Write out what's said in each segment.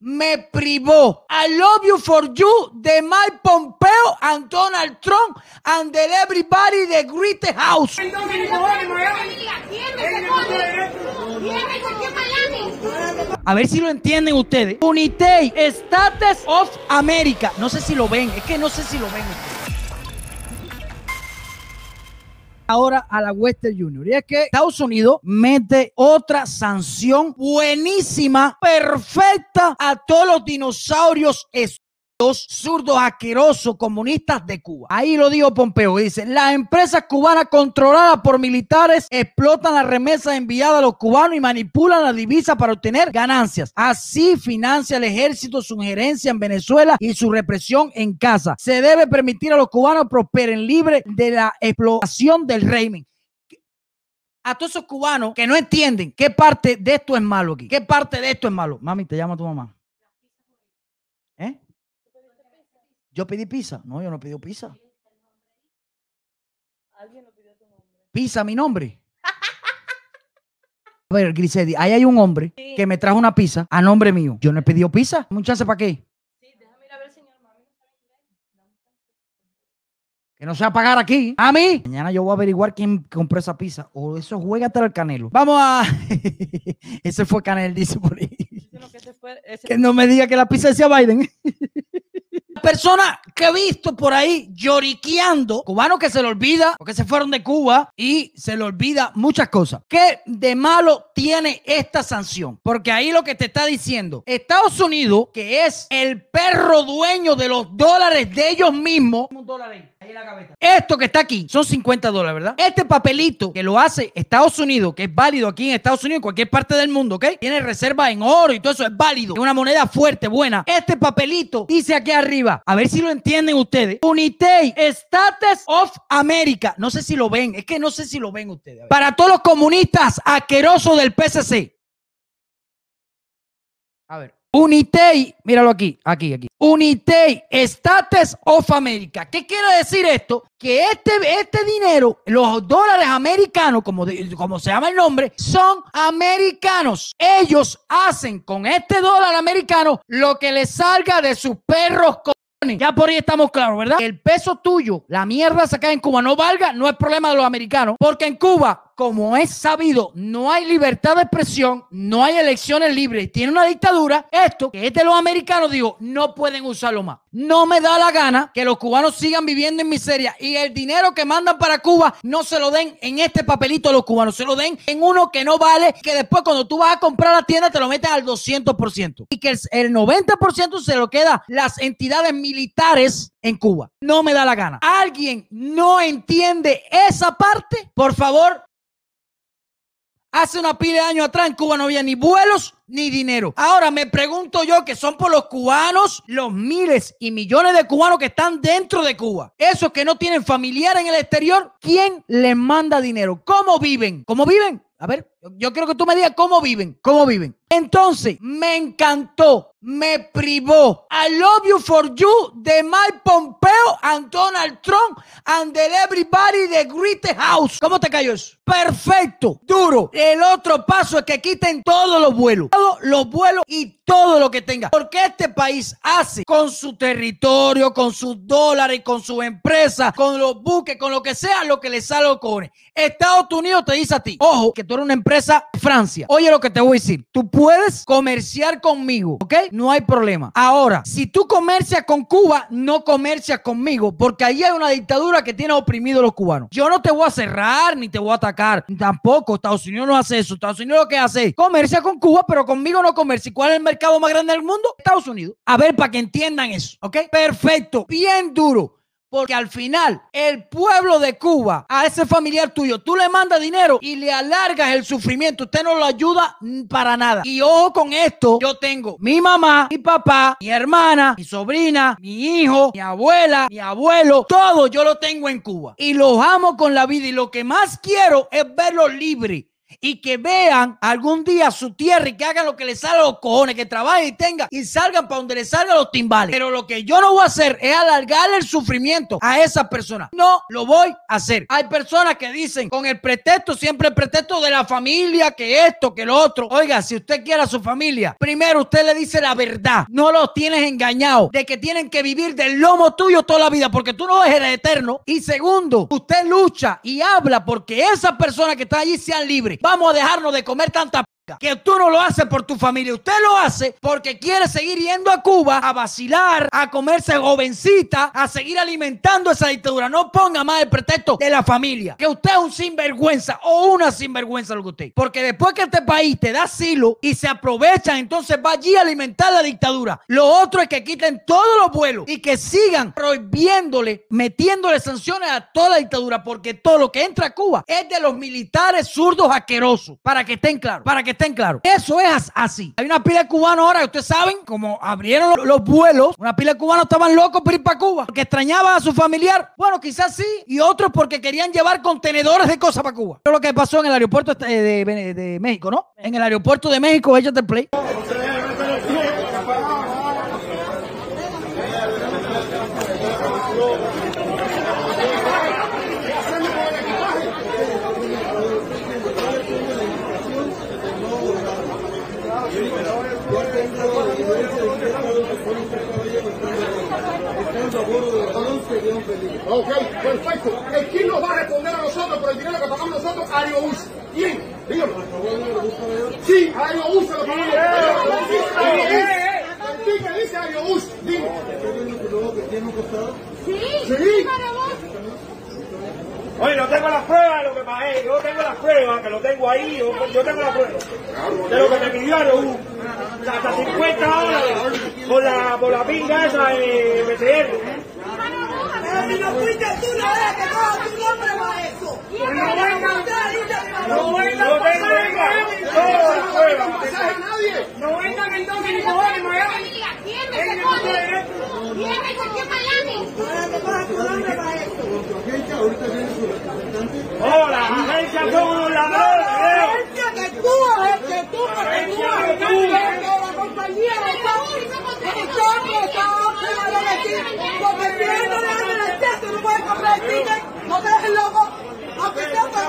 me privó. I love you for you de Mike Pompeo and Donald Trump and the everybody the Great House. A ver si lo entienden ustedes. Unitei, Status of America. No sé si lo ven, es que no sé si lo ven ustedes ahora a la Western Junior. Y es que Estados Unidos mete otra sanción buenísima, perfecta a todos los dinosaurios los zurdos asquerosos comunistas de Cuba. Ahí lo dijo Pompeo. Dice, las empresas cubanas controladas por militares explotan las remesas enviadas a los cubanos y manipulan la divisa para obtener ganancias. Así financia el ejército su injerencia en Venezuela y su represión en casa. Se debe permitir a los cubanos prosperen libres de la explotación del régimen a todos esos cubanos que no entienden qué parte de esto es malo aquí. ¿Qué parte de esto es malo? Mami, te llama tu mamá. ¿Eh? Yo pedí pizza. No, yo no pedí pizza. Alguien lo pidió tu nombre. Pizza, mi nombre. A ver, Grisedi, ahí hay un hombre que me trajo una pizza a nombre mío. Yo no he pedido pizza. Muchas para qué? Sí, déjame ir a ver, señor. Que no sea pagar aquí. A mí. Mañana yo voy a averiguar quién compró esa pizza. O eso juega hasta el canelo. Vamos a. ese fue Canel, dice por ahí. Que no me diga que la pizza decía Biden. Persona que he visto por ahí lloriqueando, cubanos que se le olvida, porque se fueron de Cuba y se le olvida muchas cosas. ¿Qué de malo tiene esta sanción? Porque ahí lo que te está diciendo, Estados Unidos, que es el perro dueño de los dólares de ellos mismos, ahí. Esto que está aquí son 50 dólares, ¿verdad? Este papelito que lo hace Estados Unidos, que es válido aquí en Estados Unidos, en cualquier parte del mundo, ¿ok? Tiene reserva en oro y todo eso es válido. Es una moneda fuerte, buena. Este papelito dice aquí arriba, a ver si lo entienden ustedes. Unitei, Status of America. No sé si lo ven, es que no sé si lo ven ustedes. Para todos los comunistas asquerosos del PCC. A ver. Unitei, míralo aquí, aquí, aquí. Unitei, Status of America. ¿Qué quiere decir esto? Que este, este dinero, los dólares americanos, como, como se llama el nombre, son americanos. Ellos hacen con este dólar americano lo que les salga de sus perros. Ya por ahí estamos claros, ¿verdad? El peso tuyo, la mierda sacada en Cuba no valga, no es problema de los americanos, porque en Cuba como es sabido, no hay libertad de expresión, no hay elecciones libres, tiene una dictadura, esto que es de los americanos, digo, no pueden usarlo más. No me da la gana que los cubanos sigan viviendo en miseria y el dinero que mandan para Cuba no se lo den en este papelito a los cubanos, se lo den en uno que no vale, que después cuando tú vas a comprar la tienda te lo meten al 200% y que el 90% se lo queda las entidades militares en Cuba. No me da la gana. ¿Alguien no entiende esa parte? Por favor, Hace una pila de años atrás en Cuba no había ni vuelos ni dinero. Ahora me pregunto yo que son por los cubanos, los miles y millones de cubanos que están dentro de Cuba. Esos que no tienen familiar en el exterior, ¿quién les manda dinero? ¿Cómo viven? ¿Cómo viven? A ver, yo quiero que tú me digas cómo viven, cómo viven. Entonces, me encantó, me privó. I love you for you de Mike Pompeo and Donald Trump and the everybody the Great House. ¿Cómo te cayó eso? Perfecto, duro. El otro paso es que quiten todos los vuelos, todos los vuelos y todo lo que tenga. Porque este país hace con su territorio, con sus dólares, con su empresa, con los buques, con lo que sea, lo que le sale los cojones. Estados Unidos te dice a ti, ojo, que tú eres una empresa Francia. Oye lo que te voy a decir. Tú puedes comerciar conmigo, ¿ok? No hay problema. Ahora, si tú comercias con Cuba, no comercias conmigo, porque ahí hay una dictadura que tiene oprimido a los cubanos. Yo no te voy a cerrar ni te voy a atacar. Tampoco. Estados Unidos no hace eso. Estados Unidos lo que hace es comercia con Cuba, pero conmigo no comercia. ¿Y cuál es el mercado más grande del mundo? Estados Unidos. A ver, para que entiendan eso, ¿ok? Perfecto. Bien duro. Porque al final, el pueblo de Cuba, a ese familiar tuyo, tú le mandas dinero y le alargas el sufrimiento. Usted no lo ayuda para nada. Y ojo con esto, yo tengo mi mamá, mi papá, mi hermana, mi sobrina, mi hijo, mi abuela, mi abuelo, todo yo lo tengo en Cuba. Y los amo con la vida. Y lo que más quiero es verlos libres y que vean algún día su tierra y que hagan lo que les salga a los cojones, que trabajen y tengan y salgan para donde les salgan los timbales. Pero lo que yo no voy a hacer es alargarle el sufrimiento a esa persona. No lo voy a hacer. Hay personas que dicen con el pretexto, siempre el pretexto de la familia, que esto, que lo otro. Oiga, si usted quiere a su familia, primero usted le dice la verdad. No los tienes engañados de que tienen que vivir del lomo tuyo toda la vida porque tú no eres eterno. Y segundo, usted lucha y habla porque esas personas que están allí sean libres. Vamos a dejarnos de comer tanta que tú no lo haces por tu familia, usted lo hace porque quiere seguir yendo a Cuba a vacilar, a comerse jovencita, a seguir alimentando esa dictadura. No ponga más el pretexto de la familia, que usted es un sinvergüenza o una sinvergüenza lo que usted. Porque después que este país te da asilo y se aprovechan, entonces va allí a alimentar la dictadura. Lo otro es que quiten todos los vuelos y que sigan prohibiéndole, metiéndole sanciones a toda la dictadura, porque todo lo que entra a Cuba es de los militares zurdos asquerosos, para que estén claros, para que estén claros. Eso es así. Hay una pila de cubanos ahora, ustedes saben, como abrieron los, vuelos, una pila de cubanos estaban locos por ir para Cuba, porque extrañaban a su familiar. Bueno, quizás sí, y otros porque querían llevar contenedores de cosas para Cuba. Es lo que pasó en el aeropuerto de, de, México, ¿no? En el aeropuerto de México, ellos te play. Perfecto. ¿Quién nos va a responder a nosotros por el dinero que pagamos nosotros? Aerobús. ¿Quién? Dígame. Sí, Aerobús se lo pagamos. ¿Qué dice Aerobús? Dime. Sí. Sí. Oye, no tengo las pruebas de lo que pagué, yo tengo las pruebas, que lo tengo ahí, yo, tengo las pruebas de lo que me pidió Aerobús. Hasta 50 dólares por la, por la pinga esa de Si no fuiste tú, no es que coja tu nombre para eso. No venga, no venga, no venga, no vengan en dos ni cojones, Miami. ¿Quién me cojones? ¿Quién me? Para tu nombre para eso. Hola, agencia son unos ladrones. Agencia que tú, que tú, que tú, que la compañía de nosotros, nosotros, porque si no le no puedes comprar el ticket, no te dejes loco. Aunque sea otra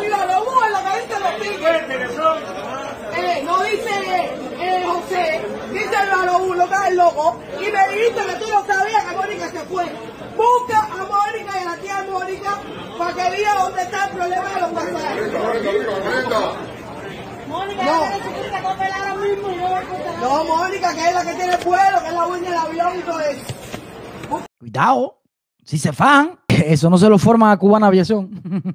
mira, lo hubo en la que dice los. Eh, no dice José, dice el lo que es el loco. Y me dijiste que tú no sabías que Mónica se fue. Busca a Mónica y a la tía Mónica para que diga dónde está el problema de los pasajeros. Mónica, no, no, Mónica, que es la que tiene el vuelo, que es la dueña del avión y todo eso. Cuidado, si se fan, eso no se lo forma a Cubana Aviación.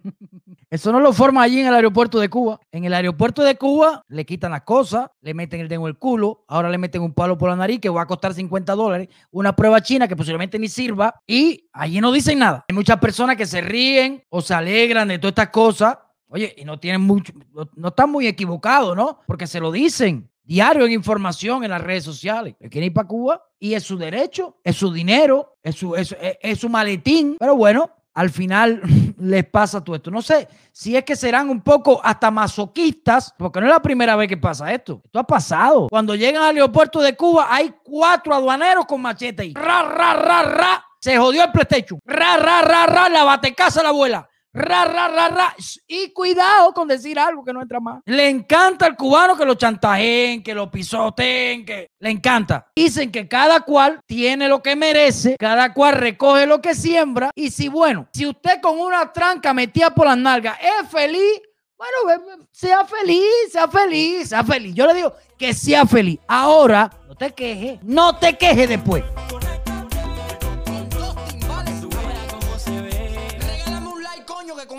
Eso no lo forma allí en el aeropuerto de Cuba. En el aeropuerto de Cuba le quitan las cosas, le meten el dedo en el culo, ahora le meten un palo por la nariz que va a costar 50 dólares, una prueba china que posiblemente ni sirva y allí no dicen nada. Hay muchas personas que se ríen o se alegran de todas estas cosas. Oye, y no tienen mucho, no están muy equivocados, ¿no? Porque se lo dicen diario en información en las redes sociales. Él quiere ir para Cuba y es su derecho, es su dinero, es su, es, su maletín. Pero bueno, al final les pasa todo esto. No sé si es que serán un poco hasta masoquistas, porque no es la primera vez que pasa esto. Esto ha pasado. Cuando llegan al aeropuerto de Cuba, hay cuatro aduaneros con machete ahí. Ra, ra, ra, ra. Se jodió el PlayStation. Ra, ra, ra, ra. La bate casa la abuela. Ra, ra, ra, ra. Y cuidado con decir algo que no entra más. Le encanta al cubano que lo chantajeen, que lo pisoteen, que le encanta. Dicen que cada cual tiene lo que merece, cada cual recoge lo que siembra. Y si, bueno, si usted con una tranca metida por las nalgas es feliz, bueno, sea feliz, sea feliz, sea feliz. Yo le digo que sea feliz. Ahora, no te quejes, no te quejes después.